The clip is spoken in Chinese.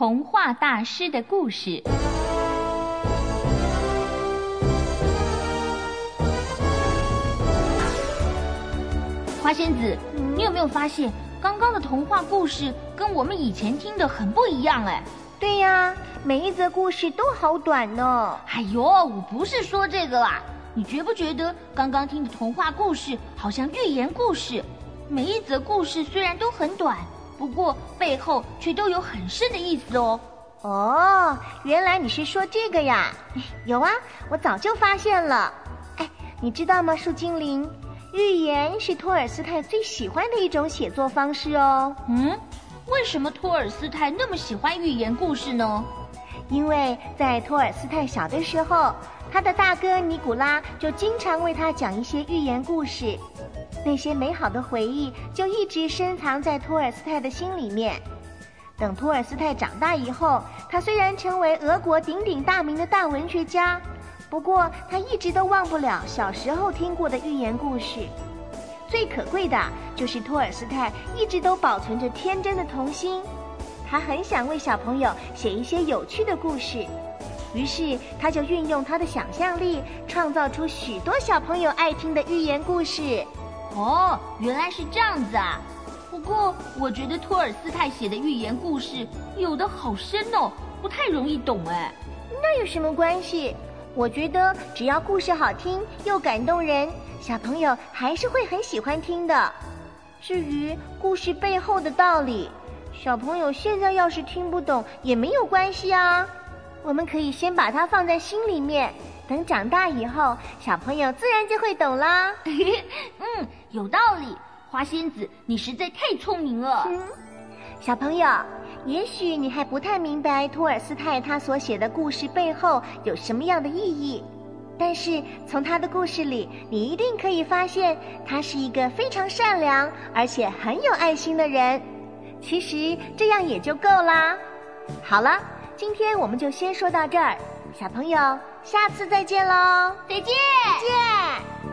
童话大师的故事。花仙子，你有没有发现，刚刚的童话故事跟我们以前听的很不一样？哎，对呀，每一则故事都好短呢。哎呦，我不是说这个啦，你觉不觉得刚刚听的童话故事好像寓言故事？每一则故事虽然都很短，不过背后却都有很深的意思哦。哦，原来你是说这个呀？有啊，我早就发现了。哎，你知道吗，树精灵？寓言是托尔斯泰最喜欢的一种写作方式哦。嗯，为什么托尔斯泰那么喜欢寓言故事呢？因为在托尔斯泰小的时候，他的大哥尼古拉就经常为他讲一些寓言故事，那些美好的回忆就一直深藏在托尔斯泰的心里面。等托尔斯泰长大以后，他虽然成为俄国鼎鼎大名的大文学家。不过，他一直都忘不了小时候听过的寓言故事。最可贵的就是托尔斯泰一直都保存着天真的童心，他很想为小朋友写一些有趣的故事，于是他就运用他的想象力，创造出许多小朋友爱听的寓言故事。哦，原来是这样子啊！不过，我觉得托尔斯泰写的寓言故事有的好深哦，不太容易懂哎。那有什么关系？我觉得只要故事好听又感动人，小朋友还是会很喜欢听的。至于故事背后的道理，小朋友现在要是听不懂也没有关系啊。我们可以先把它放在心里面，等长大以后，小朋友自然就会懂啦。嗯，有道理。花仙子，你实在太聪明了。嗯小朋友。也许你还不太明白托尔斯泰他所写的故事背后有什么样的意义，但是从他的故事里，你一定可以发现他是一个非常善良而且很有爱心的人。其实这样也就够啦。好了，今天我们就先说到这儿，小朋友，下次再见喽！再见，再见。